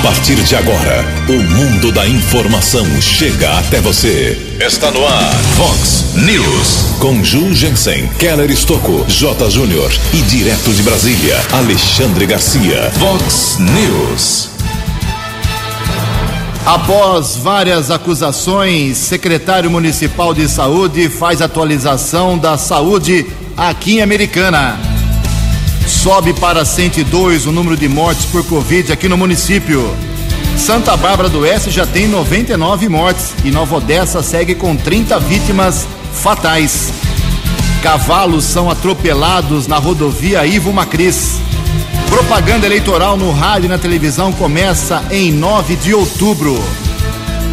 A partir de agora, o mundo da informação chega até você. Está no ar, Fox News. Com Ju Jensen, Keller Estocco, J. Júnior e direto de Brasília, Alexandre Garcia. Fox News. Após várias acusações, secretário municipal de saúde faz atualização da saúde aqui em Americana. Sobe para 102 o número de mortes por Covid aqui no município. Santa Bárbara do Oeste já tem 99 mortes e Nova Odessa segue com 30 vítimas fatais. Cavalos são atropelados na rodovia Ivo Macris. Propaganda eleitoral no rádio e na televisão começa em 9 de outubro.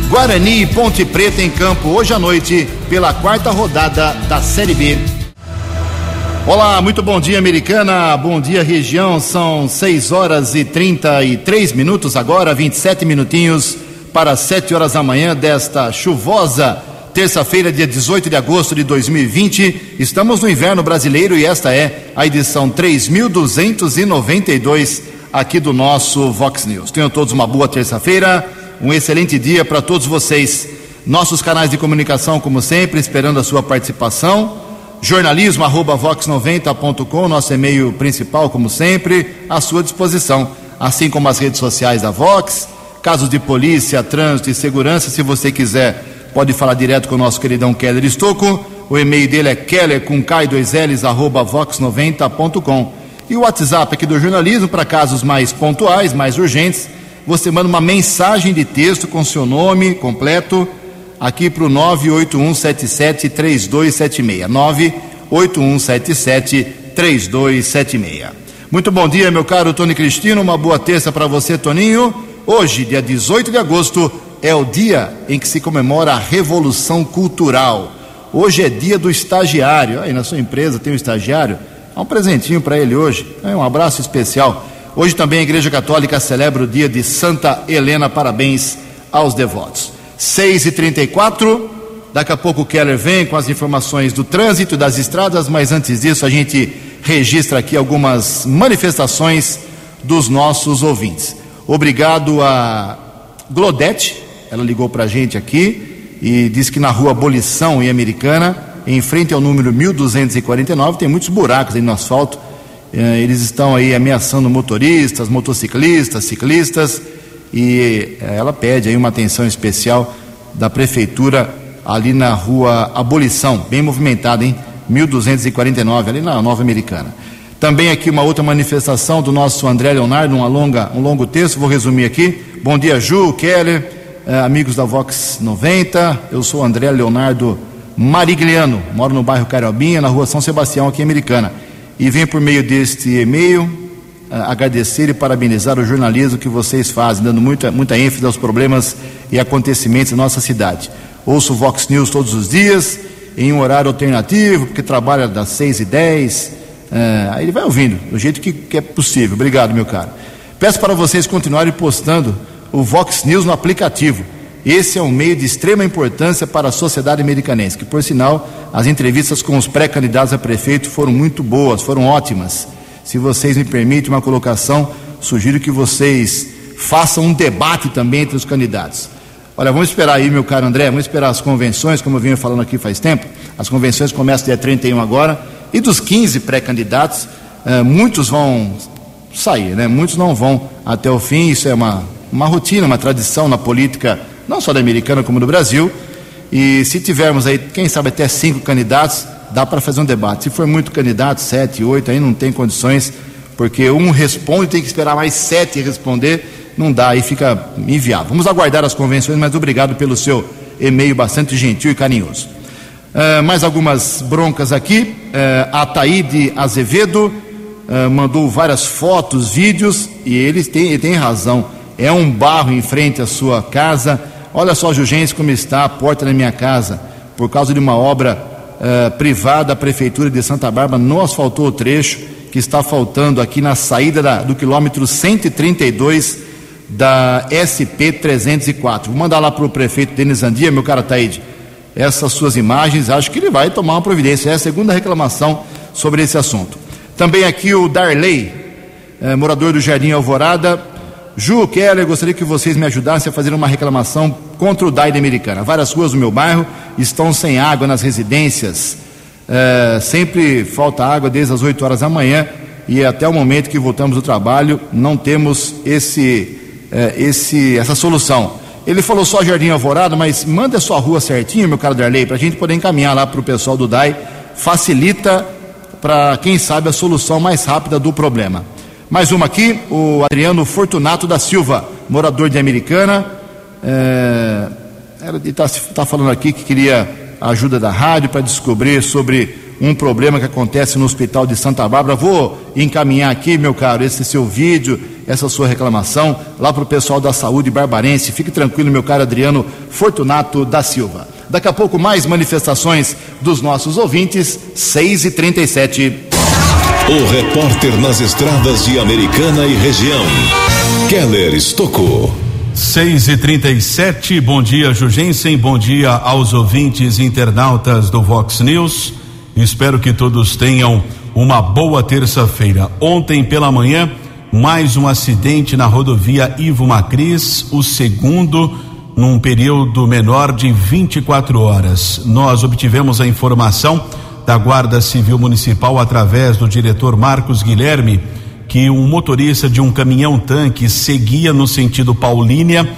Guarani e Ponte Preta em campo hoje à noite pela quarta rodada da Série B. Olá, muito bom dia, americana. Bom dia, região. São 6 horas e 33 minutos agora, 27 minutinhos para 7 horas da manhã desta chuvosa terça-feira, dia 18 de agosto de 2020. Estamos no inverno brasileiro e esta é a edição 3292 aqui do nosso Vox News. Tenham todos uma boa terça-feira, um excelente dia para todos vocês. Nossos canais de comunicação, como sempre, esperando a sua participação jornalismo arroba vox90.com, nosso e-mail principal, como sempre, à sua disposição, assim como as redes sociais da Vox, casos de polícia, trânsito e segurança, se você quiser, pode falar direto com o nosso queridão Keller Estocco, o e-mail dele é keller com k2ls arroba vox90.com e o WhatsApp aqui do jornalismo para casos mais pontuais, mais urgentes, você manda uma mensagem de texto com seu nome completo, aqui para o 981773276. 981773276. Muito bom dia, meu caro Tony Cristino. Uma boa terça para você, Toninho. Hoje, dia 18 de agosto, é o dia em que se comemora a Revolução Cultural. Hoje é dia do estagiário. Aí na sua empresa tem um estagiário? Dá um presentinho para ele hoje. Um abraço especial. Hoje também a Igreja Católica celebra o dia de Santa Helena. Parabéns aos devotos. 6 e 34 Daqui a pouco o Keller vem com as informações do trânsito das estradas, mas antes disso a gente registra aqui algumas manifestações dos nossos ouvintes. Obrigado a Glodete, ela ligou para a gente aqui e disse que na rua Abolição em Americana, em frente ao número 1249, tem muitos buracos aí no asfalto. Eh, eles estão aí ameaçando motoristas, motociclistas, ciclistas e eh, ela pede aí uma atenção especial da prefeitura ali na rua Abolição, bem movimentada, hein? 1249, ali na Nova Americana. Também aqui uma outra manifestação do nosso André Leonardo, uma longa, um longo texto, vou resumir aqui. Bom dia, Ju, Keller, eh, amigos da Vox 90. Eu sou André Leonardo Marigliano, moro no bairro Carobinha, na rua São Sebastião, aqui em Americana. E venho por meio deste e-mail agradecer e parabenizar o jornalismo que vocês fazem, dando muita, muita ênfase aos problemas e acontecimentos da nossa cidade. Ouço o Vox News todos os dias, em um horário alternativo, porque trabalha das 6 e 10 é, aí ele vai ouvindo, do jeito que, que é possível. Obrigado, meu caro. Peço para vocês continuarem postando o Vox News no aplicativo. Esse é um meio de extrema importância para a sociedade americanense, que, por sinal, as entrevistas com os pré-candidatos a prefeito foram muito boas, foram ótimas. Se vocês me permitem uma colocação, sugiro que vocês façam um debate também entre os candidatos. Olha, vamos esperar aí, meu caro André, vamos esperar as convenções, como eu venho falando aqui faz tempo. As convenções começam dia 31 agora. E dos 15 pré-candidatos, eh, muitos vão sair, né? Muitos não vão até o fim. Isso é uma, uma rotina, uma tradição na política, não só da americana como do Brasil. E se tivermos aí, quem sabe até cinco candidatos, dá para fazer um debate. Se for muito candidato, sete, oito, aí não tem condições, porque um responde, tem que esperar mais sete responder não dá, aí fica inviável. Vamos aguardar as convenções, mas obrigado pelo seu e-mail bastante gentil e carinhoso. Uh, mais algumas broncas aqui. Uh, a Taíde Azevedo uh, mandou várias fotos, vídeos, e ele tem, ele tem razão. É um barro em frente à sua casa. Olha só, Jugência, como está a porta da minha casa. Por causa de uma obra privada, a Prefeitura de Santa Bárbara não asfaltou o trecho que está faltando aqui na saída da, do quilômetro 132 da SP 304. Vou mandar lá para o prefeito Denis Andia, meu cara Taíde, essas suas imagens, acho que ele vai tomar uma providência. É a segunda reclamação sobre esse assunto. Também aqui o Darley, é, morador do Jardim Alvorada, Ju, Keller, gostaria que vocês me ajudassem a fazer uma reclamação contra o DAI da Americana. Várias ruas do meu bairro estão sem água nas residências. É, sempre falta água desde as 8 horas da manhã e até o momento que voltamos do trabalho não temos esse, é, esse, essa solução. Ele falou só Jardim Alvorada, mas manda a sua rua certinho, meu caro Darley, para a gente poder encaminhar lá para o pessoal do DAI. Facilita para, quem sabe, a solução mais rápida do problema. Mais uma aqui, o Adriano Fortunato da Silva, morador de Americana. É, ele está tá falando aqui que queria a ajuda da rádio para descobrir sobre um problema que acontece no Hospital de Santa Bárbara. Vou encaminhar aqui, meu caro, esse seu vídeo, essa sua reclamação, lá para o pessoal da saúde barbarense. Fique tranquilo, meu caro Adriano Fortunato da Silva. Daqui a pouco, mais manifestações dos nossos ouvintes, 6 e 37 o repórter nas estradas de Americana e região, Keller Estocou. 6 e 37 bom dia, Jugensen, bom dia aos ouvintes internautas do Vox News. Espero que todos tenham uma boa terça-feira. Ontem pela manhã, mais um acidente na rodovia Ivo Macris, o segundo num período menor de 24 horas. Nós obtivemos a informação da Guarda Civil Municipal, através do diretor Marcos Guilherme, que um motorista de um caminhão-tanque seguia no sentido Paulínia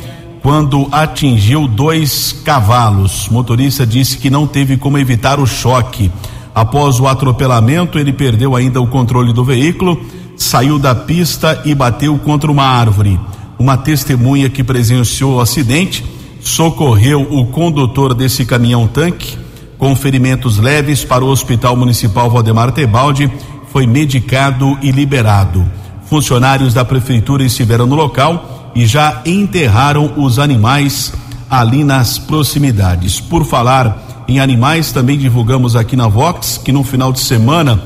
quando atingiu dois cavalos. O motorista disse que não teve como evitar o choque. Após o atropelamento, ele perdeu ainda o controle do veículo, saiu da pista e bateu contra uma árvore. Uma testemunha que presenciou o acidente socorreu o condutor desse caminhão-tanque com ferimentos leves para o Hospital Municipal Valdemar Tebaldi, foi medicado e liberado. Funcionários da prefeitura estiveram no local e já enterraram os animais ali nas proximidades. Por falar em animais, também divulgamos aqui na Vox que no final de semana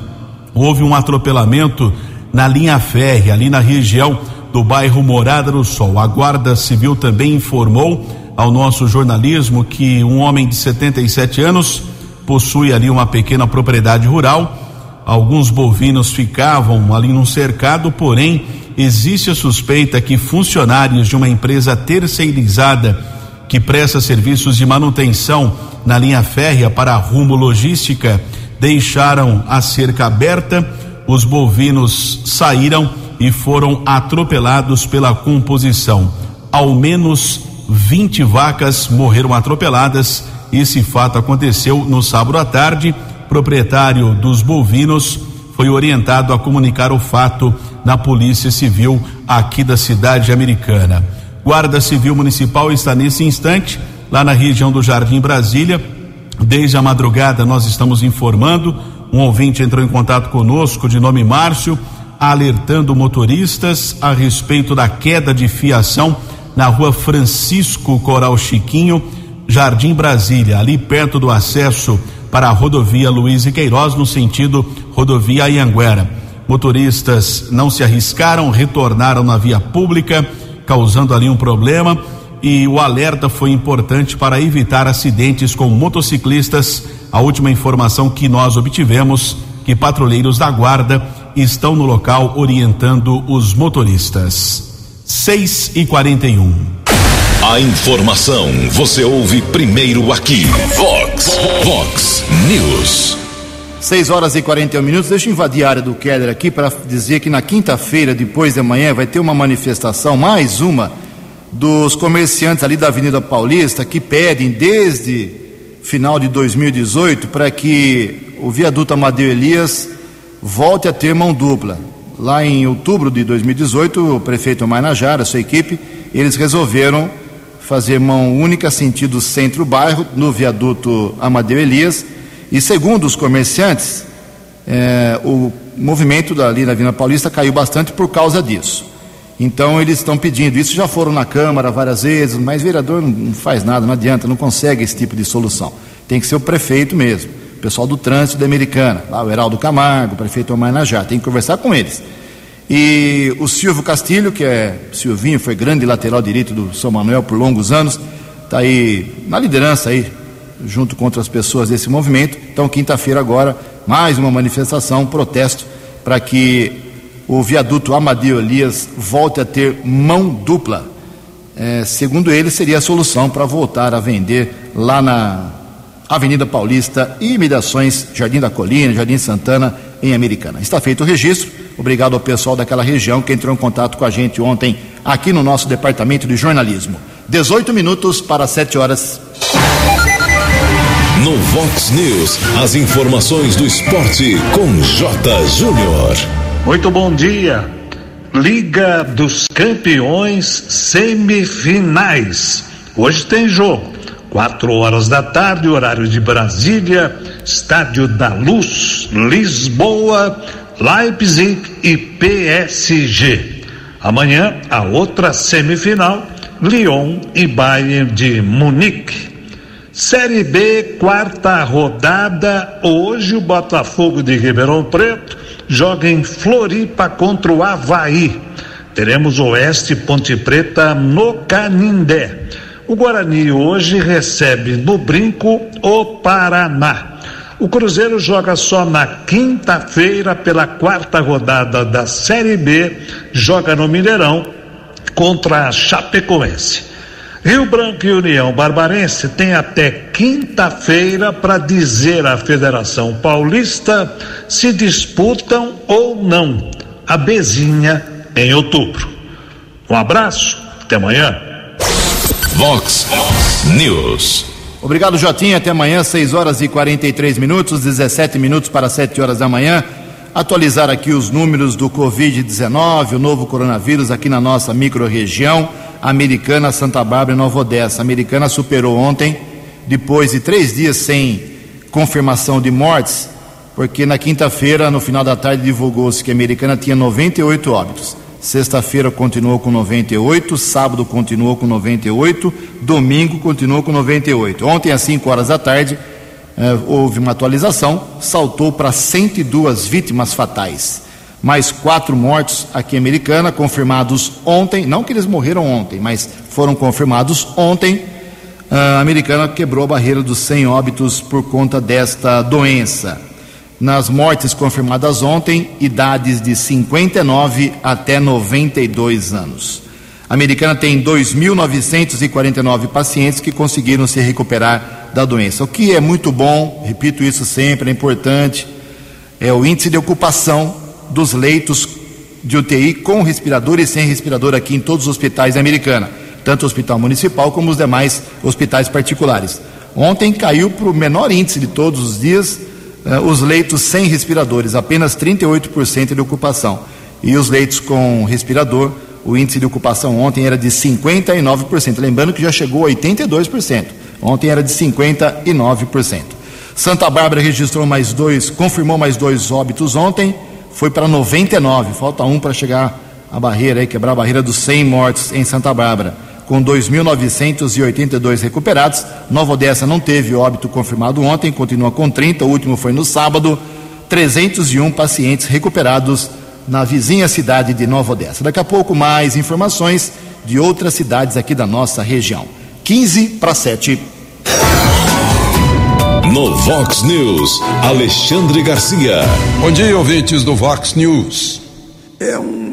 houve um atropelamento na linha férrea, ali na região do bairro Morada do Sol. A Guarda Civil também informou ao nosso jornalismo que um homem de 77 anos possui ali uma pequena propriedade rural. Alguns bovinos ficavam ali num cercado, porém existe a suspeita que funcionários de uma empresa terceirizada que presta serviços de manutenção na linha férrea para rumo logística deixaram a cerca aberta. Os bovinos saíram e foram atropelados pela composição. Ao menos 20 vacas morreram atropeladas. Esse fato aconteceu no sábado à tarde. Proprietário dos bovinos foi orientado a comunicar o fato na Polícia Civil aqui da cidade americana. Guarda Civil Municipal está nesse instante lá na região do Jardim Brasília. Desde a madrugada nós estamos informando. Um ouvinte entrou em contato conosco de nome Márcio, alertando motoristas a respeito da queda de fiação na rua Francisco Coral Chiquinho, Jardim Brasília, ali perto do acesso para a rodovia Luiz e Queiroz, no sentido rodovia Ianguera. Motoristas não se arriscaram, retornaram na via pública, causando ali um problema. E o alerta foi importante para evitar acidentes com motociclistas. A última informação que nós obtivemos que patrulheiros da guarda estão no local orientando os motoristas. 6 e 41. A informação você ouve primeiro aqui. Vox, Vox News. 6 horas e 41 minutos. Deixa eu invadir a área do Keller aqui para dizer que na quinta-feira, depois de amanhã, vai ter uma manifestação, mais uma, dos comerciantes ali da Avenida Paulista que pedem desde final de 2018 para que o viaduto Amadeu Elias volte a ter mão dupla. Lá em outubro de 2018, o prefeito Mainajara, sua equipe, eles resolveram fazer mão única sentido centro-bairro no viaduto Amadeu Elias. E segundo os comerciantes, é, o movimento ali na Vila Paulista caiu bastante por causa disso. Então eles estão pedindo isso, já foram na Câmara várias vezes, mas vereador não faz nada, não adianta, não consegue esse tipo de solução. Tem que ser o prefeito mesmo pessoal do trânsito da Americana, lá o Heraldo Camargo, o prefeito Omarnajá, tem que conversar com eles. E o Silvio Castilho, que é Silvinho, foi grande lateral direito do São Manuel por longos anos, está aí na liderança aí, junto com outras pessoas desse movimento. Então, quinta-feira agora, mais uma manifestação, um protesto para que o viaduto Amadeu Elias volte a ter mão dupla. É, segundo ele, seria a solução para voltar a vender lá na Avenida Paulista e imediações Jardim da Colina, Jardim Santana, em Americana. Está feito o registro. Obrigado ao pessoal daquela região que entrou em contato com a gente ontem aqui no nosso departamento de jornalismo. 18 minutos para 7 horas. No Vox News, as informações do esporte com J. Júnior. Muito bom dia. Liga dos Campeões semifinais. Hoje tem jogo. Quatro horas da tarde, horário de Brasília, Estádio da Luz, Lisboa, Leipzig e PSG. Amanhã, a outra semifinal, Lyon e Bayern de Munique. Série B, quarta rodada. Hoje o Botafogo de Ribeirão Preto joga em Floripa contra o Havaí. Teremos Oeste Ponte Preta no Canindé. O Guarani hoje recebe no Brinco o Paraná. O Cruzeiro joga só na quinta-feira pela quarta rodada da Série B, joga no Mineirão contra a Chapecoense. Rio Branco e União Barbarense têm até quinta-feira para dizer à Federação Paulista se disputam ou não a Bezinha em outubro. Um abraço, até amanhã. Vox News. Obrigado, Jotinha. Até amanhã, 6 horas e 43 minutos, 17 minutos para 7 horas da manhã. Atualizar aqui os números do Covid-19, o novo coronavírus aqui na nossa microrregião. Americana, Santa Bárbara e Nova Odessa. A Americana superou ontem, depois de três dias sem confirmação de mortes, porque na quinta-feira, no final da tarde, divulgou-se que a Americana tinha 98 óbitos. Sexta-feira continuou com 98, sábado continuou com 98, domingo continuou com 98. Ontem, às 5 horas da tarde, eh, houve uma atualização, saltou para 102 vítimas fatais mais quatro mortos aqui em Americana, confirmados ontem, não que eles morreram ontem, mas foram confirmados ontem. A Americana quebrou a barreira dos 100 óbitos por conta desta doença. Nas mortes confirmadas ontem, idades de 59 até 92 anos. A Americana tem 2.949 pacientes que conseguiram se recuperar da doença, o que é muito bom, repito isso sempre, é importante. É o índice de ocupação dos leitos de UTI com respirador e sem respirador aqui em todos os hospitais da Americana, tanto o hospital municipal como os demais hospitais particulares. Ontem caiu para o menor índice de todos os dias os leitos sem respiradores, apenas 38% de ocupação. E os leitos com respirador, o índice de ocupação ontem era de 59%. Lembrando que já chegou a 82%. Ontem era de 59%. Santa Bárbara registrou mais dois, confirmou mais dois óbitos ontem foi para 99, falta um para chegar à barreira, aí, quebrar a barreira dos 100 mortes em Santa Bárbara, com 2.982 recuperados. Nova Odessa não teve óbito confirmado ontem, continua com 30, o último foi no sábado. 301 pacientes recuperados na vizinha cidade de Nova Odessa. Daqui a pouco, mais informações de outras cidades aqui da nossa região. 15 para 7. No Vox News, Alexandre Garcia. Bom dia, ouvintes do Vox News. É um,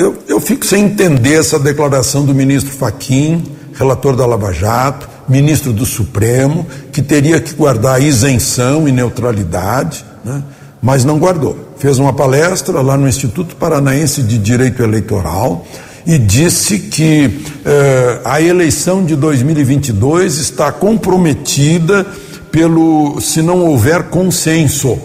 eu, eu fico sem entender essa declaração do ministro Faquim, relator da Lava Jato, ministro do Supremo, que teria que guardar isenção e neutralidade, né? mas não guardou. Fez uma palestra lá no Instituto Paranaense de Direito Eleitoral e disse que eh, a eleição de 2022 está comprometida pelo se não houver consenso.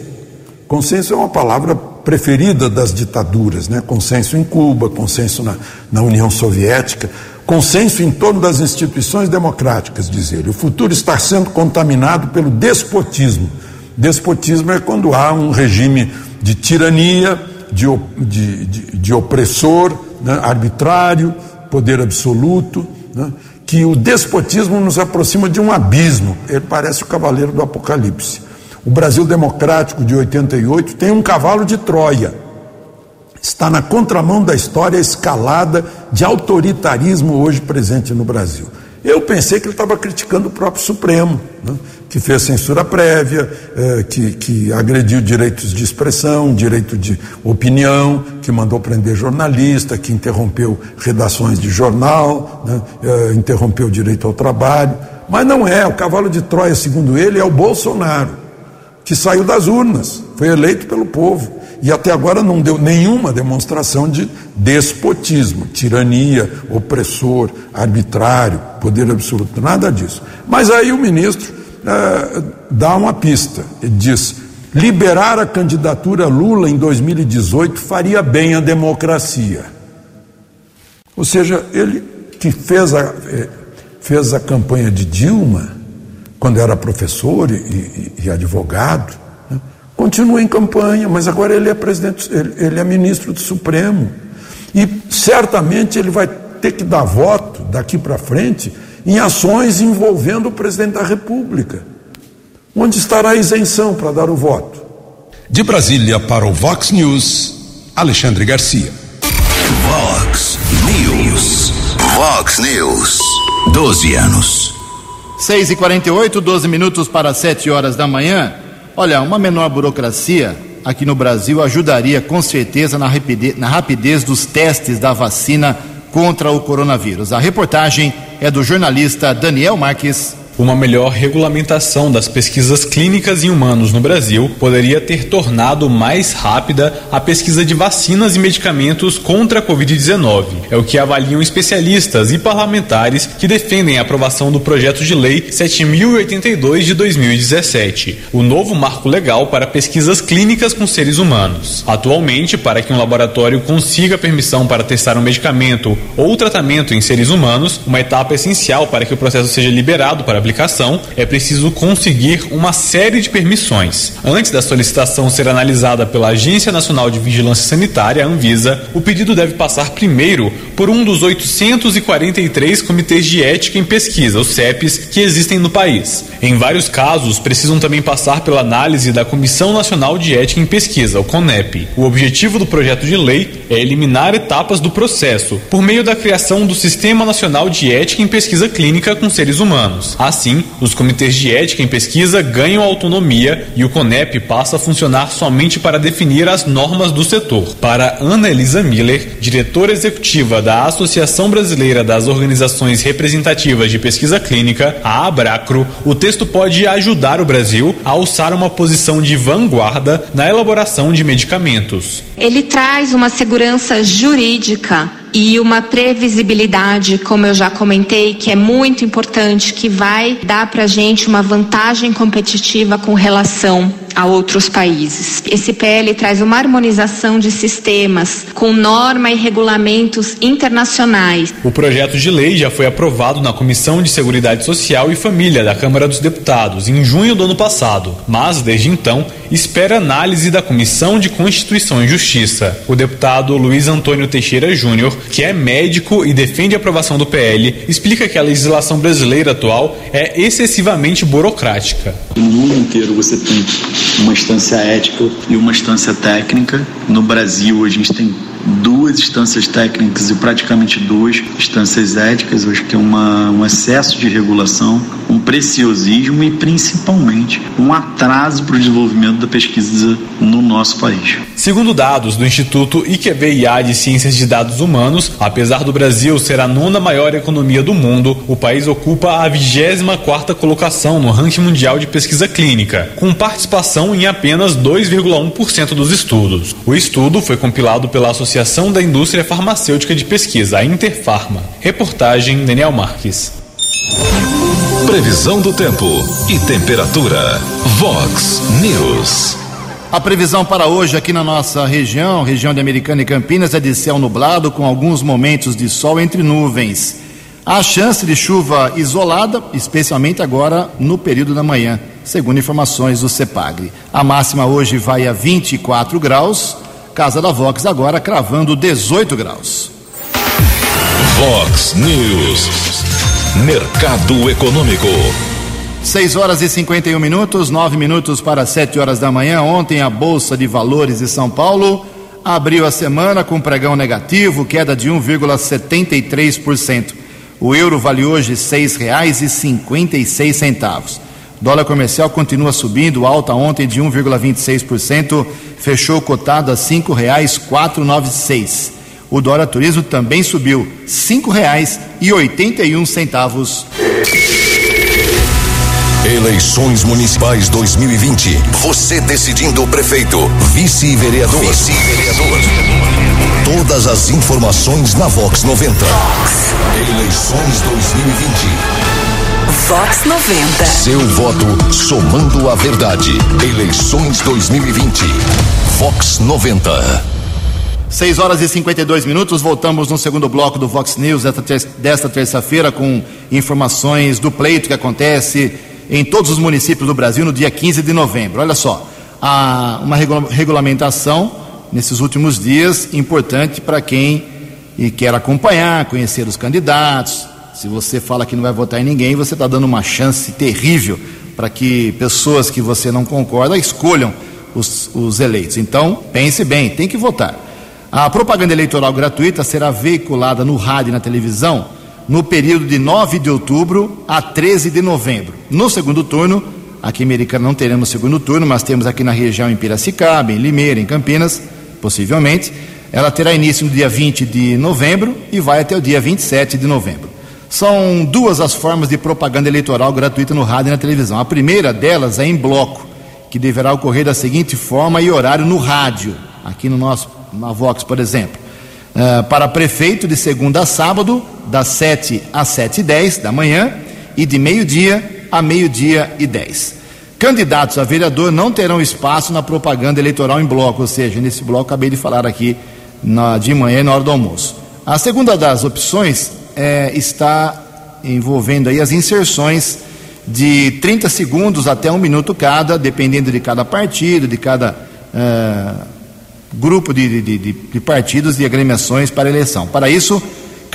Consenso é uma palavra preferida das ditaduras, né? Consenso em Cuba, consenso na, na União Soviética, consenso em torno das instituições democráticas, diz ele. O futuro está sendo contaminado pelo despotismo. Despotismo é quando há um regime de tirania, de, de, de, de opressor, né? arbitrário, poder absoluto. Né? que o despotismo nos aproxima de um abismo. Ele parece o cavaleiro do Apocalipse. O Brasil democrático de 88 tem um cavalo de Troia. Está na contramão da história escalada de autoritarismo hoje presente no Brasil. Eu pensei que ele estava criticando o próprio Supremo, né? que fez censura prévia, eh, que, que agrediu direitos de expressão, direito de opinião, que mandou prender jornalista, que interrompeu redações de jornal, né, eh, interrompeu o direito ao trabalho. Mas não é, o cavalo de Troia, segundo ele, é o Bolsonaro, que saiu das urnas, foi eleito pelo povo e até agora não deu nenhuma demonstração de despotismo, tirania, opressor, arbitrário, poder absoluto, nada disso. Mas aí o ministro é, dá uma pista, ele diz: liberar a candidatura Lula em 2018 faria bem à democracia. Ou seja, ele que fez a, eh, fez a campanha de Dilma, quando era professor e, e, e advogado, continua em campanha, mas agora ele é presidente, ele, ele é ministro do Supremo. E certamente ele vai ter que dar voto daqui para frente em ações envolvendo o presidente da República. Onde estará a isenção para dar o voto? De Brasília para o Vox News, Alexandre Garcia. Vox News. Vox News. 12 anos. 6 e 48 12 minutos para 7 horas da manhã. Olha, uma menor burocracia aqui no Brasil ajudaria com certeza na rapidez, na rapidez dos testes da vacina contra o coronavírus. A reportagem é do jornalista Daniel Marques uma melhor regulamentação das pesquisas clínicas em humanos no Brasil poderia ter tornado mais rápida a pesquisa de vacinas e medicamentos contra a Covid-19. É o que avaliam especialistas e parlamentares que defendem a aprovação do projeto de lei 7082 de 2017, o novo marco legal para pesquisas clínicas com seres humanos. Atualmente, para que um laboratório consiga permissão para testar um medicamento ou tratamento em seres humanos, uma etapa essencial para que o processo seja liberado para aplicação, é preciso conseguir uma série de permissões. Antes da solicitação ser analisada pela Agência Nacional de Vigilância Sanitária, Anvisa, o pedido deve passar primeiro por um dos 843 comitês de ética em pesquisa, os CEPs, que existem no país. Em vários casos, precisam também passar pela análise da Comissão Nacional de Ética em Pesquisa, o CONEP. O objetivo do projeto de lei é eliminar etapas do processo por meio da criação do Sistema Nacional de Ética em Pesquisa Clínica com Seres Humanos. Assim, os comitês de ética em pesquisa ganham autonomia e o CONEP passa a funcionar somente para definir as normas do setor. Para Ana Elisa Miller, diretora executiva da Associação Brasileira das Organizações Representativas de Pesquisa Clínica, a Abracro, o texto pode ajudar o Brasil a alçar uma posição de vanguarda na elaboração de medicamentos. Ele traz uma segurança jurídica e uma previsibilidade, como eu já comentei, que é muito importante, que vai dar para a gente uma vantagem competitiva com relação a outros países. Esse PL traz uma harmonização de sistemas com norma e regulamentos internacionais. O projeto de lei já foi aprovado na Comissão de Seguridade Social e Família da Câmara dos Deputados em junho do ano passado, mas desde então espera análise da Comissão de Constituição e Justiça. O deputado Luiz Antônio Teixeira Júnior que é médico e defende a aprovação do PL, explica que a legislação brasileira atual é excessivamente burocrática. No mundo inteiro você tem uma instância ética e uma instância técnica. No Brasil a gente tem duas instâncias técnicas e praticamente duas instâncias éticas. Acho que é uma, um excesso de regulação, preciosismo e principalmente um atraso para o desenvolvimento da pesquisa no nosso país. Segundo dados do Instituto IQVIA de Ciências de Dados Humanos, apesar do Brasil ser a nona maior economia do mundo, o país ocupa a 24 colocação no ranking mundial de pesquisa clínica, com participação em apenas 2,1% dos estudos. O estudo foi compilado pela Associação da Indústria Farmacêutica de Pesquisa, a Interfarma. Reportagem Daniel Marques. Previsão do tempo e temperatura. Vox News. A previsão para hoje aqui na nossa região, região de Americana e Campinas, é de céu nublado com alguns momentos de sol entre nuvens. Há chance de chuva isolada, especialmente agora no período da manhã, segundo informações do CEPAGRE. A máxima hoje vai a 24 graus Casa da Vox agora cravando 18 graus. Vox News. Mercado Econômico. 6 horas e 51 minutos, 9 minutos para 7 horas da manhã. Ontem a Bolsa de Valores de São Paulo abriu a semana com pregão negativo, queda de 1,73%. O euro vale hoje R$ 6,56. Dólar comercial continua subindo, alta ontem de 1,26%, fechou cotado a nove seis. O dólar turismo também subiu cinco reais e oitenta e um centavos. Eleições Municipais 2020. Você decidindo o prefeito, vice-vereador. Vice-vereador. Todas as informações na Vox 90. Eleições 2020. Vox 90. Seu voto somando a verdade. Eleições 2020. Vox 90. 6 horas e 52 minutos, voltamos no segundo bloco do Vox News desta terça-feira com informações do pleito que acontece em todos os municípios do Brasil no dia 15 de novembro. Olha só, há uma regulamentação nesses últimos dias importante para quem quer acompanhar, conhecer os candidatos. Se você fala que não vai votar em ninguém, você está dando uma chance terrível para que pessoas que você não concorda escolham os, os eleitos. Então, pense bem, tem que votar. A propaganda eleitoral gratuita será veiculada no rádio e na televisão no período de 9 de outubro a 13 de novembro. No segundo turno, aqui em Americana não teremos segundo turno, mas temos aqui na região em Piracicaba, em Limeira, em Campinas, possivelmente. Ela terá início no dia 20 de novembro e vai até o dia 27 de novembro. São duas as formas de propaganda eleitoral gratuita no rádio e na televisão. A primeira delas é em bloco, que deverá ocorrer da seguinte forma e horário no rádio, aqui no nosso, na Vox, por exemplo. Uh, para prefeito de segunda a sábado, das 7 às 7 e 10 da manhã e de meio-dia a meio-dia e 10. Candidatos a vereador não terão espaço na propaganda eleitoral em bloco, ou seja, nesse bloco acabei de falar aqui na, de manhã e na hora do almoço. A segunda das opções é, está envolvendo aí as inserções de 30 segundos até um minuto cada, dependendo de cada partido, de cada uh, grupo de, de, de, de partidos e agremiações para eleição. Para isso,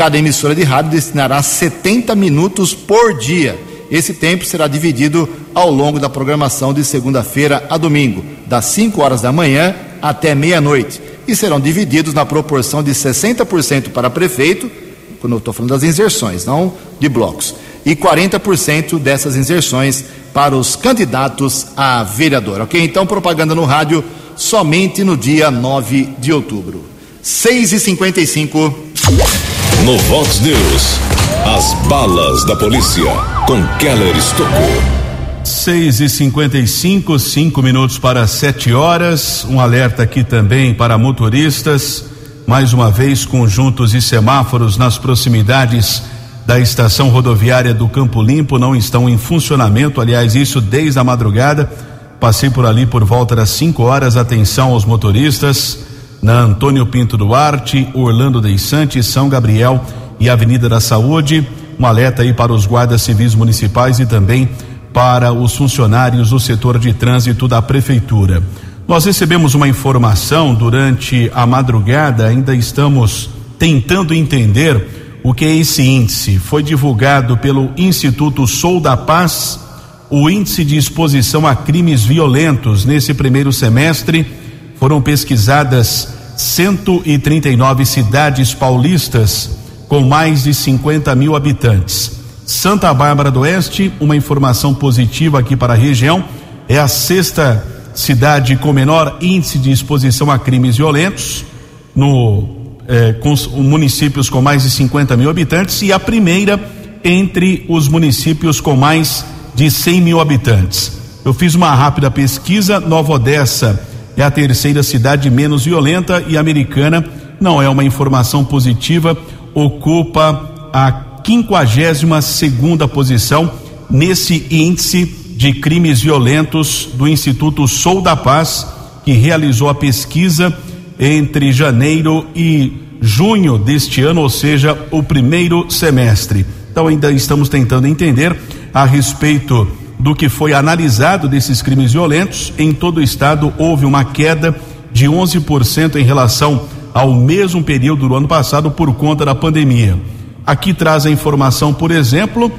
Cada emissora de rádio destinará 70 minutos por dia. Esse tempo será dividido ao longo da programação de segunda-feira a domingo, das 5 horas da manhã até meia-noite, e serão divididos na proporção de 60% para prefeito, quando eu estou falando das inserções, não de blocos, e 40% dessas inserções para os candidatos a vereador. Ok? Então, propaganda no rádio somente no dia 9 de outubro. 6 e 55 no Vox News, as balas da polícia com Keller Estocou. 6 e 55 cinco minutos para 7 horas. Um alerta aqui também para motoristas. Mais uma vez, conjuntos e semáforos nas proximidades da estação rodoviária do Campo Limpo não estão em funcionamento. Aliás, isso desde a madrugada. Passei por ali por volta das 5 horas. Atenção aos motoristas na Antônio Pinto Duarte, Orlando de Santos, São Gabriel e Avenida da Saúde. Um alerta aí para os guardas civis municipais e também para os funcionários do setor de trânsito da prefeitura. Nós recebemos uma informação durante a madrugada, ainda estamos tentando entender o que é esse índice. Foi divulgado pelo Instituto Sou da Paz o índice de exposição a crimes violentos nesse primeiro semestre foram pesquisadas 139 cidades paulistas com mais de 50 mil habitantes. Santa Bárbara do Oeste, uma informação positiva aqui para a região, é a sexta cidade com menor índice de exposição a crimes violentos, no, eh, com municípios com mais de 50 mil habitantes, e a primeira entre os municípios com mais de 100 mil habitantes. Eu fiz uma rápida pesquisa, Nova Odessa é a terceira cidade menos violenta e americana não é uma informação positiva, ocupa a 52 segunda posição nesse índice de crimes violentos do Instituto Sou da Paz, que realizou a pesquisa entre janeiro e junho deste ano, ou seja, o primeiro semestre. Então ainda estamos tentando entender a respeito do que foi analisado desses crimes violentos, em todo o estado houve uma queda de 11% em relação ao mesmo período do ano passado por conta da pandemia. Aqui traz a informação, por exemplo,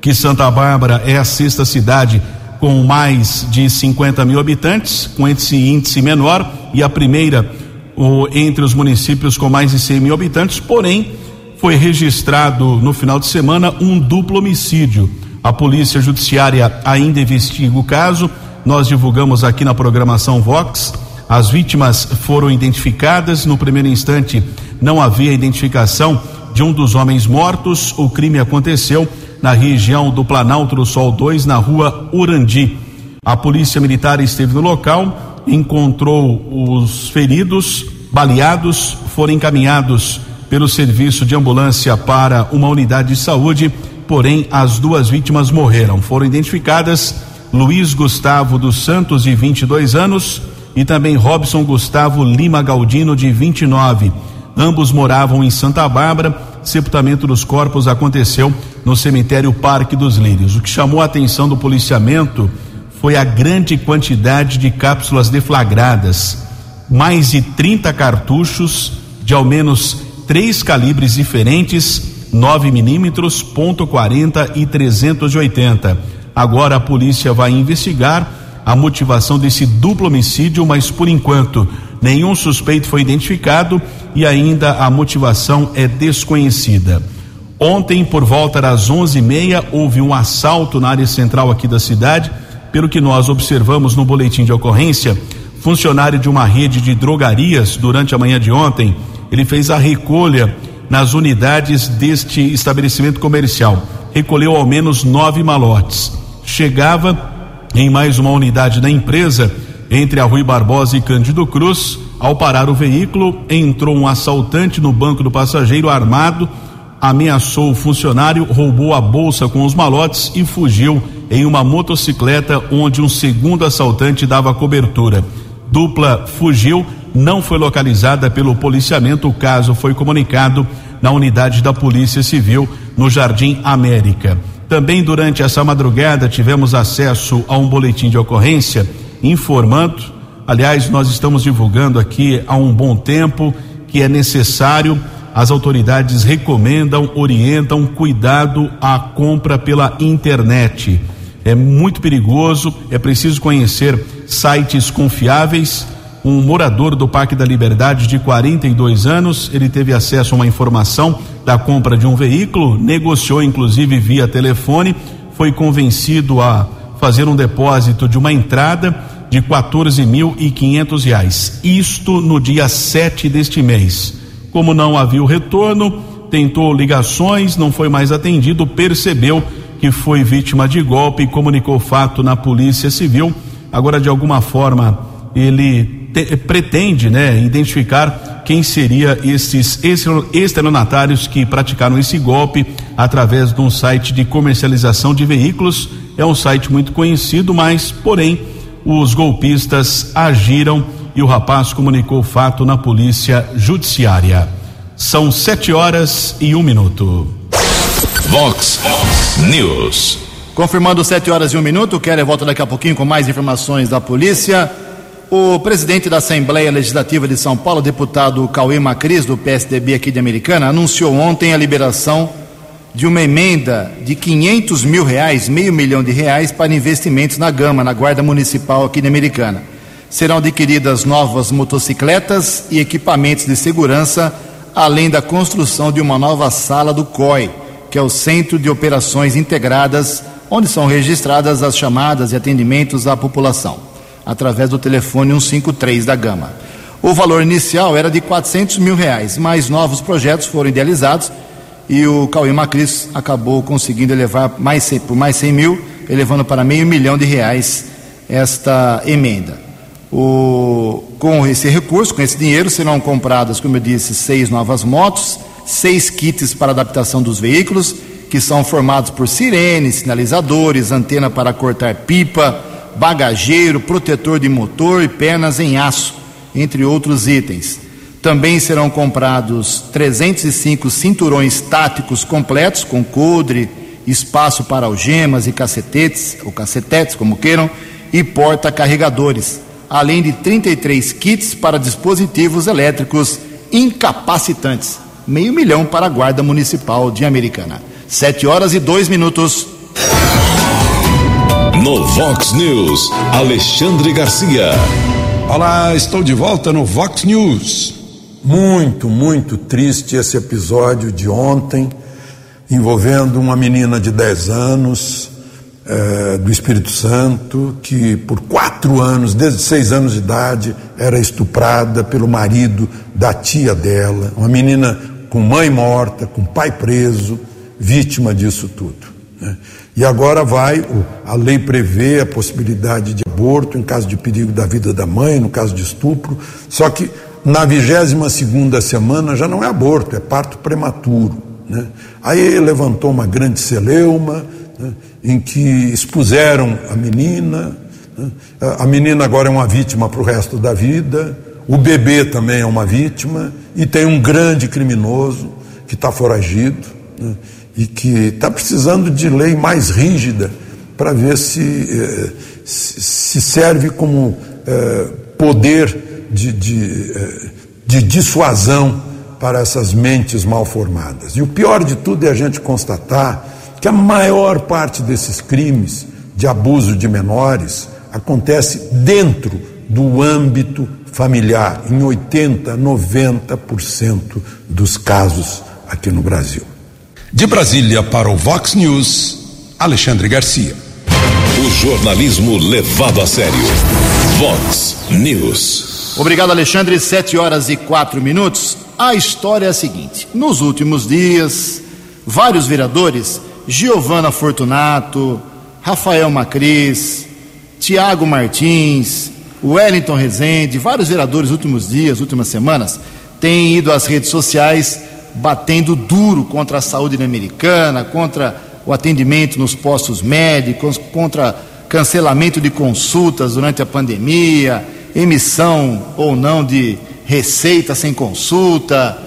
que Santa Bárbara é a sexta cidade com mais de 50 mil habitantes, com esse índice menor, e a primeira o, entre os municípios com mais de 100 mil habitantes, porém, foi registrado no final de semana um duplo homicídio A Polícia Judiciária ainda investiga o caso. Nós divulgamos aqui na programação Vox. As vítimas foram identificadas. No primeiro instante, não havia identificação de um dos homens mortos. O crime aconteceu na região do Planalto do Sol 2, na rua Urandi. A polícia militar esteve no local, encontrou os feridos, baleados, foram encaminhados pelo serviço de ambulância para uma unidade de saúde, porém as duas vítimas morreram. Foram identificadas Luiz Gustavo dos Santos, de 22 anos, e também Robson Gustavo Lima Galdino, de 29. Ambos moravam em Santa Bárbara. Sepultamento dos corpos aconteceu no cemitério Parque dos Lírios. O que chamou a atenção do policiamento foi a grande quantidade de cápsulas deflagradas. Mais de 30 cartuchos de ao menos três calibres diferentes, 9 milímetros, ponto .40 e 380. Agora a polícia vai investigar a motivação desse duplo homicídio, mas por enquanto nenhum suspeito foi identificado e ainda a motivação é desconhecida. Ontem, por volta das onze e meia, houve um assalto na área central aqui da cidade. Pelo que nós observamos no boletim de ocorrência, funcionário de uma rede de drogarias durante a manhã de ontem, ele fez a recolha nas unidades deste estabelecimento comercial. Recolheu ao menos nove malotes. Chegava em mais uma unidade da empresa, entre a Rui Barbosa e Cândido Cruz. Ao parar o veículo, entrou um assaltante no banco do passageiro armado, ameaçou o funcionário, roubou a bolsa com os malotes e fugiu em uma motocicleta onde um segundo assaltante dava cobertura. Dupla fugiu, não foi localizada pelo policiamento. O caso foi comunicado na unidade da Polícia Civil no Jardim América. Também durante essa madrugada tivemos acesso a um boletim de ocorrência informando, aliás, nós estamos divulgando aqui há um bom tempo que é necessário, as autoridades recomendam, orientam cuidado à compra pela internet. É muito perigoso, é preciso conhecer sites confiáveis. Um morador do Parque da Liberdade de 42 anos, ele teve acesso a uma informação da compra de um veículo, negociou inclusive via telefone, foi convencido a fazer um depósito de uma entrada de 14 mil e quinhentos reais. Isto no dia 7 deste mês. Como não havia o retorno, tentou ligações, não foi mais atendido, percebeu que foi vítima de golpe e comunicou o fato na Polícia Civil. Agora, de alguma forma, ele te, pretende, né, identificar quem seria esses estelionatários que praticaram esse golpe através de um site de comercialização de veículos. É um site muito conhecido, mas, porém, os golpistas agiram e o rapaz comunicou o fato na polícia judiciária. São sete horas e um minuto. Vox News. Confirmando sete horas e um minuto, quero volta daqui a pouquinho com mais informações da polícia. O presidente da Assembleia Legislativa de São Paulo, deputado Cauê Macris, do PSDB aqui de Americana, anunciou ontem a liberação de uma emenda de 500 mil reais, meio milhão de reais, para investimentos na Gama, na Guarda Municipal aqui de Americana. Serão adquiridas novas motocicletas e equipamentos de segurança, além da construção de uma nova sala do COI, que é o Centro de Operações Integradas, onde são registradas as chamadas e atendimentos à população através do telefone 153 da Gama. O valor inicial era de 400 mil reais, mas novos projetos foram idealizados e o Cauê Macris acabou conseguindo elevar mais, por mais 100 mil, elevando para meio milhão de reais esta emenda. O, com esse recurso, com esse dinheiro, serão compradas, como eu disse, seis novas motos, seis kits para adaptação dos veículos, que são formados por sirenes, sinalizadores, antena para cortar pipa, bagageiro, protetor de motor e pernas em aço, entre outros itens. Também serão comprados 305 cinturões táticos completos com coldre, espaço para algemas e cacetetes, ou cacetetes, como queiram, e porta-carregadores, além de 33 kits para dispositivos elétricos incapacitantes. Meio milhão para a Guarda Municipal de Americana. Sete horas e dois minutos. No Vox News, Alexandre Garcia. Olá, estou de volta no Vox News. Muito, muito triste esse episódio de ontem. envolvendo uma menina de 10 anos, eh, do Espírito Santo, que por quatro anos, desde seis anos de idade, era estuprada pelo marido da tia dela, uma menina com mãe morta, com pai preso, vítima disso tudo. Né? E agora vai, a lei prevê a possibilidade de aborto em caso de perigo da vida da mãe, no caso de estupro, só que na 22 segunda semana já não é aborto, é parto prematuro. Né? Aí levantou uma grande celeuma, né? em que expuseram a menina, né? a menina agora é uma vítima para o resto da vida, o bebê também é uma vítima, e tem um grande criminoso que está foragido né? e que está precisando de lei mais rígida para ver se, eh, se serve como eh, poder de, de, eh, de dissuasão para essas mentes mal formadas. E o pior de tudo é a gente constatar que a maior parte desses crimes de abuso de menores acontece dentro do âmbito familiar, em 80, 90% dos casos aqui no Brasil. De Brasília para o Vox News, Alexandre Garcia. O jornalismo levado a sério. Vox News. Obrigado, Alexandre. Sete horas e quatro minutos. A história é a seguinte: nos últimos dias, vários vereadores, Giovana Fortunato, Rafael Macris, Tiago Martins, Wellington Rezende, vários vereadores, últimos dias, últimas semanas, têm ido às redes sociais batendo duro contra a saúde americana, contra o atendimento nos postos médicos, contra cancelamento de consultas durante a pandemia, emissão ou não de receita sem consulta,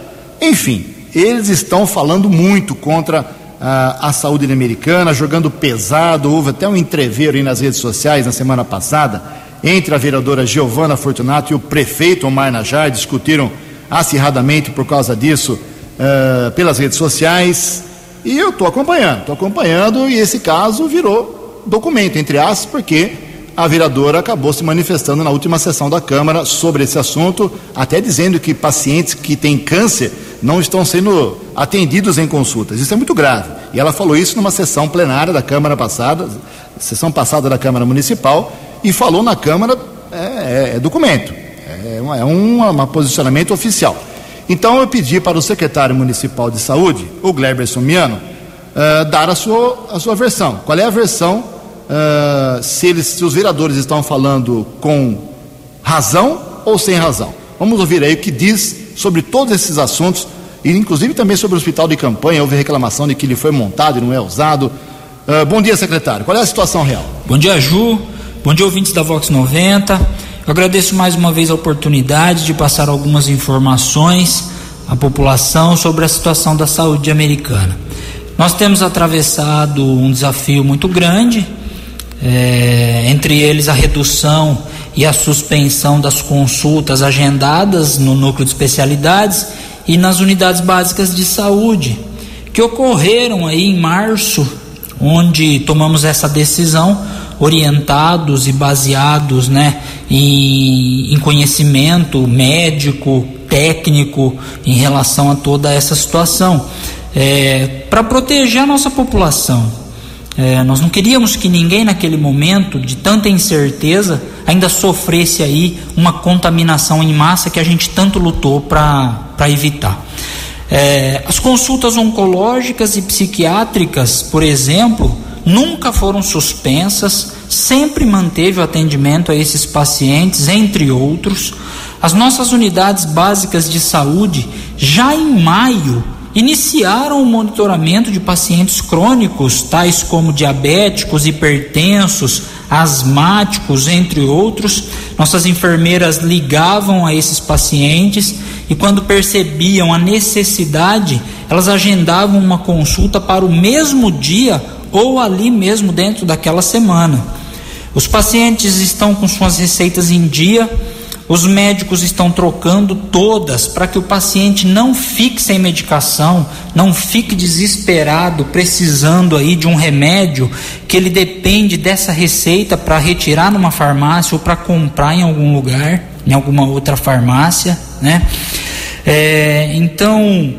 enfim, eles estão falando muito contra a, a saúde americana, jogando pesado. Houve até um entreveiro aí nas redes sociais na semana passada entre a vereadora Giovana Fortunato e o prefeito Omar Najar, discutiram acirradamente por causa disso uh, pelas redes sociais. E eu estou acompanhando, estou acompanhando e esse caso virou documento, entre aspas, porque a vereadora acabou se manifestando na última sessão da Câmara sobre esse assunto, até dizendo que pacientes que têm câncer não estão sendo atendidos em consultas. Isso é muito grave. E ela falou isso numa sessão plenária da Câmara passada, sessão passada da Câmara Municipal, e falou na Câmara, é, é, é documento, é, um, é um, um posicionamento oficial. Então eu pedi para o secretário municipal de saúde, o Gleber Sumiano, uh, dar a sua, a sua versão. Qual é a versão, uh, se, eles, se os vereadores estão falando com razão ou sem razão. Vamos ouvir aí o que diz sobre todos esses assuntos, e inclusive também sobre o hospital de campanha. Houve reclamação de que ele foi montado e não é usado. Uh, bom dia, secretário. Qual é a situação real? Bom dia, Ju. Bom dia, ouvintes da Vox 90. Eu agradeço mais uma vez a oportunidade de passar algumas informações à população sobre a situação da saúde americana. Nós temos atravessado um desafio muito grande, é, entre eles a redução e a suspensão das consultas agendadas no núcleo de especialidades e nas unidades básicas de saúde, que ocorreram aí em março, onde tomamos essa decisão orientados e baseados né, em, em conhecimento médico, técnico em relação a toda essa situação, é, para proteger a nossa população. É, nós não queríamos que ninguém naquele momento de tanta incerteza ainda sofresse aí uma contaminação em massa que a gente tanto lutou para evitar. É, as consultas oncológicas e psiquiátricas, por exemplo, nunca foram suspensas, sempre manteve o atendimento a esses pacientes, entre outros. As nossas unidades básicas de saúde, já em maio, iniciaram o monitoramento de pacientes crônicos, tais como diabéticos, hipertensos, asmáticos, entre outros. Nossas enfermeiras ligavam a esses pacientes e, quando percebiam a necessidade, elas agendavam uma consulta para o mesmo dia ou ali mesmo dentro daquela semana. Os pacientes estão com suas receitas em dia, os médicos estão trocando todas para que o paciente não fique sem medicação, não fique desesperado, precisando aí de um remédio que ele depende dessa receita para retirar numa farmácia ou para comprar em algum lugar, em alguma outra farmácia, né? É, então,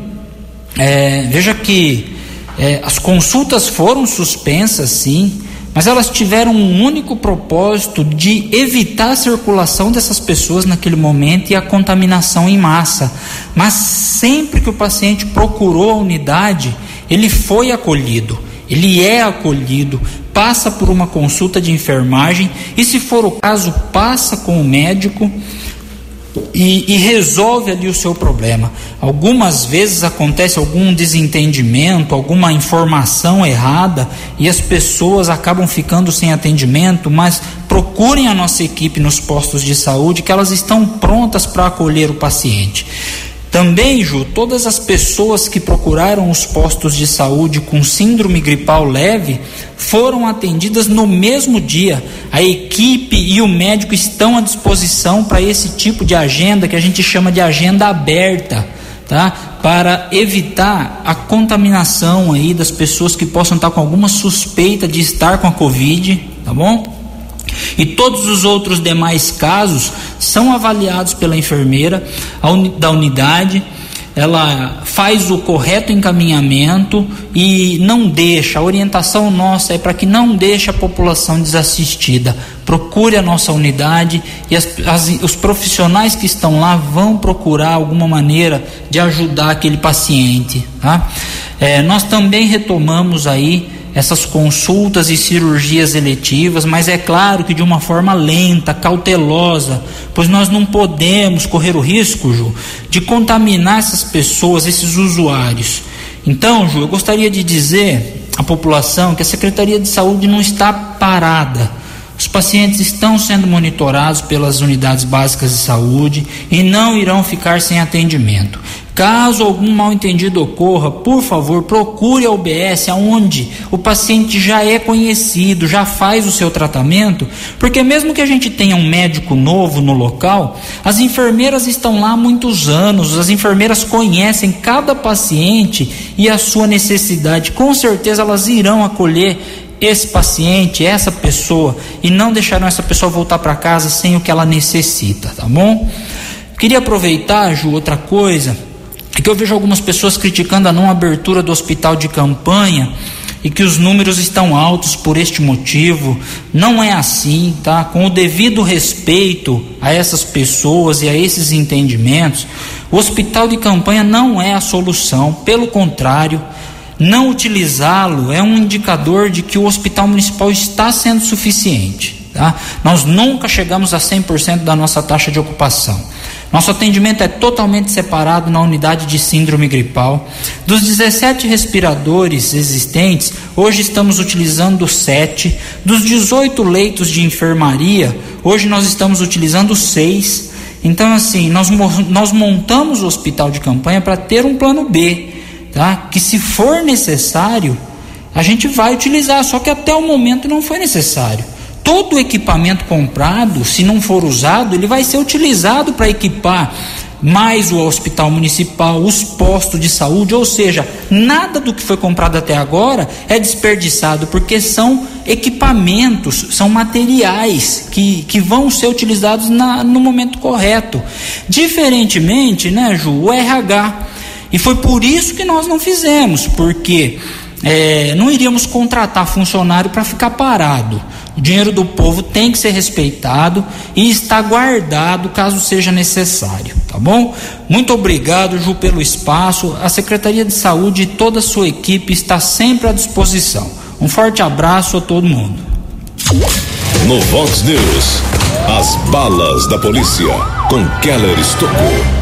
é, veja que É, as consultas foram suspensas, sim, mas elas tiveram um único propósito de evitar a circulação dessas pessoas naquele momento e a contaminação em massa. Mas sempre que o paciente procurou a unidade, ele foi acolhido, ele é acolhido, passa por uma consulta de enfermagem e, se for o caso, passa com o médico e, e, resolve ali o seu problema. Algumas vezes acontece algum desentendimento, alguma informação errada e as pessoas acabam ficando sem atendimento, mas procurem a nossa equipe nos postos de saúde que elas estão prontas para acolher o paciente. Também, Ju, todas as pessoas que procuraram os postos de saúde com síndrome gripal leve foram atendidas no mesmo dia. A equipe e o médico estão à disposição para esse tipo de agenda que a gente chama de agenda aberta, tá? Para evitar a contaminação aí das pessoas que possam estar com alguma suspeita de estar com a Covid, tá bom? E todos os outros demais casos são avaliados pela enfermeira da unidade. Ela faz o correto encaminhamento e não deixa. A orientação nossa é para que não deixe a população desassistida. Procure a nossa unidade e as, as, os profissionais que estão lá vão procurar alguma maneira de ajudar aquele paciente. Tá? É, nós também retomamos aí essas consultas e cirurgias eletivas, mas é claro que de uma forma lenta, cautelosa, pois nós não podemos correr o risco, Ju, de contaminar essas pessoas, esses usuários. Então, Ju, eu gostaria de dizer à população que a Secretaria de Saúde não está parada. Os pacientes estão sendo monitorados pelas unidades básicas de saúde e não irão ficar sem atendimento. Caso algum mal entendido ocorra, por favor, procure a UBS aonde o paciente já é conhecido, já faz o seu tratamento, porque mesmo que a gente tenha um médico novo no local, as enfermeiras estão lá há muitos anos, as enfermeiras conhecem cada paciente e a sua necessidade. Com certeza elas irão acolher esse paciente, essa pessoa e não deixarão essa pessoa voltar para casa sem o que ela necessita, tá bom? Queria aproveitar, Ju, outra coisa é que eu vejo algumas pessoas criticando a não abertura do hospital de campanha e que os números estão altos por este motivo. Não é assim, tá? Com o devido respeito a essas pessoas e a esses entendimentos, o hospital de campanha não é a solução, pelo contrário, não utilizá-lo é um indicador de que o hospital municipal está sendo suficiente, tá? Nós nunca chegamos a 100% da nossa taxa de ocupação. Nosso atendimento é totalmente separado na unidade de síndrome gripal. Dos 17 respiradores existentes, hoje estamos utilizando 7. Dos 18 leitos de enfermaria, hoje nós estamos utilizando 6. Então, assim, nós, nós montamos o hospital de campanha para ter um plano B, tá? Que se for necessário, a gente vai utilizar, só que até o momento não foi necessário todo o equipamento comprado, se não for usado, ele vai ser utilizado para equipar mais o hospital municipal, os postos de saúde, ou seja, nada do que foi comprado até agora é desperdiçado, porque são equipamentos, são materiais que, que vão ser utilizados na, no momento correto. Diferentemente, né, Ju, o RH. E foi por isso que nós não fizemos, porque é, não iríamos contratar funcionário para ficar parado. O dinheiro do povo tem que ser respeitado e está guardado caso seja necessário, tá bom? Muito obrigado, Ju, pelo espaço. A Secretaria de Saúde e toda a sua equipe está sempre à disposição. Um forte abraço a todo mundo. No Vox News, as balas da polícia com Keller Estocou.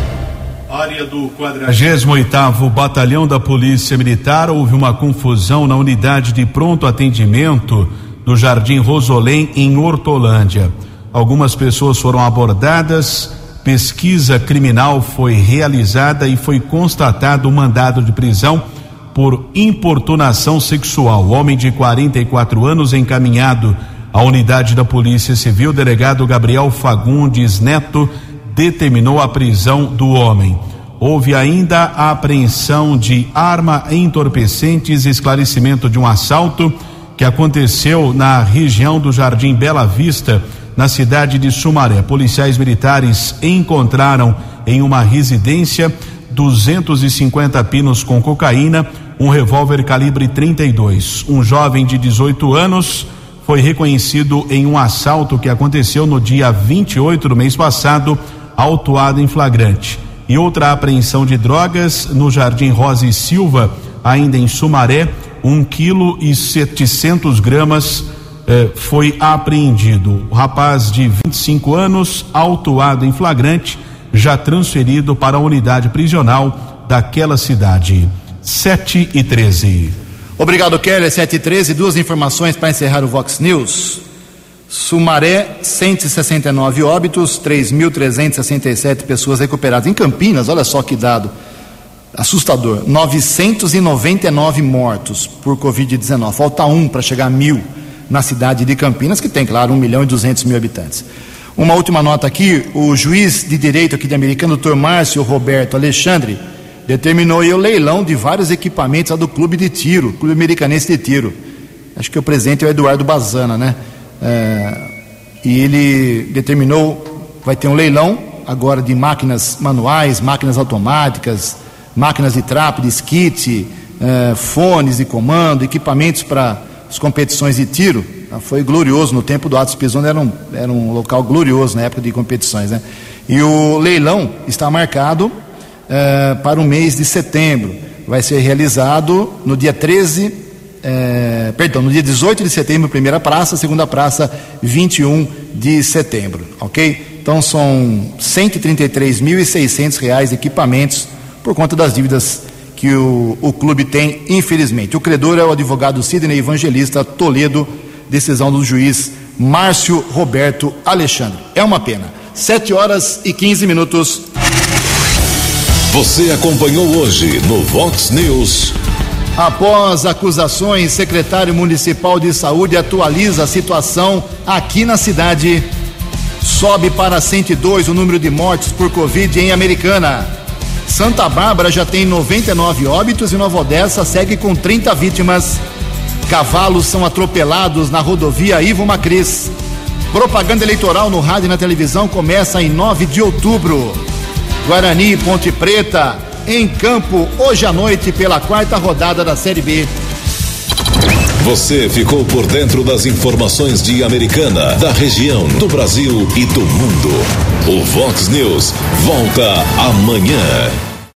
Área do 48º Batalhão da Polícia Militar houve uma confusão na unidade de pronto atendimento no Jardim Rosolém, em Hortolândia. Algumas pessoas foram abordadas, pesquisa criminal foi realizada e foi constatado um mandado de prisão por importunação sexual. O homem de 44 anos encaminhado à unidade da Polícia Civil, delegado Gabriel Fagundes Neto, determinou a prisão do homem. Houve ainda a apreensão de arma entorpecentes, esclarecimento de um assalto que aconteceu na região do Jardim Bela Vista, na cidade de Sumaré. Policiais militares encontraram em uma residência 250 pinos com cocaína, um revólver calibre 32. Um jovem de 18 anos foi reconhecido em um assalto que aconteceu no dia 28 do mês passado, autuado em flagrante. E outra apreensão de drogas no Jardim Rosa e Silva, ainda em Sumaré, um quilo e 700 gramas eh, foi apreendido. O rapaz de 25 anos, autuado em flagrante, já transferido para a unidade prisional daquela cidade. 7 e 13. Obrigado, Kelly. 7 e 13. Duas informações para encerrar o Vox News. Sumaré, 169 óbitos, 3.367 pessoas recuperadas. Em Campinas, olha só que dado assustador: 999 mortos por Covid-19. Falta um para chegar a mil na cidade de Campinas, que tem, claro, 1 milhão e 200 mil habitantes. Uma última nota aqui: o juiz de direito aqui de Americano, doutor Márcio Roberto Alexandre, determinou o leilão de vários equipamentos do clube de tiro, clube americanense de tiro. Acho que o presidente é o Eduardo Bazana, né? É, e ele determinou, vai ter um leilão agora de máquinas manuais, máquinas automáticas, máquinas de trap, de skit, é, fones de comando, equipamentos para as competições de tiro. Foi glorioso no tempo do Atos Pisoni, era um, era um local glorioso na época de competições. Né? E o leilão está marcado é, para o mês de setembro. Vai ser realizado no dia 13, é, perdão, no dia 18 de setembro, primeira praça, segunda praça, 21 de setembro, ok? Então são 133.600 reais de equipamentos por conta das dívidas que o, o clube tem, infelizmente. O credor é o advogado Sidney Evangelista Toledo, decisão do juiz Márcio Roberto Alexandre. É uma pena. 7 horas e 15 minutos. Você acompanhou hoje no Vox News. Após acusações, secretário municipal de saúde atualiza a situação aqui na cidade. Sobe para 102 o número de mortes por Covid em Americana. Santa Bárbara já tem 99 óbitos e Nova Odessa segue com 30 vítimas. Cavalos são atropelados na rodovia Ivo Macris. Propaganda eleitoral no rádio e na televisão começa em 9 de outubro. Guarani Ponte Preta em campo hoje à noite pela quarta rodada da Série B. Você ficou por dentro das informações de Americana, da região, do Brasil e do mundo. O Vox News volta amanhã.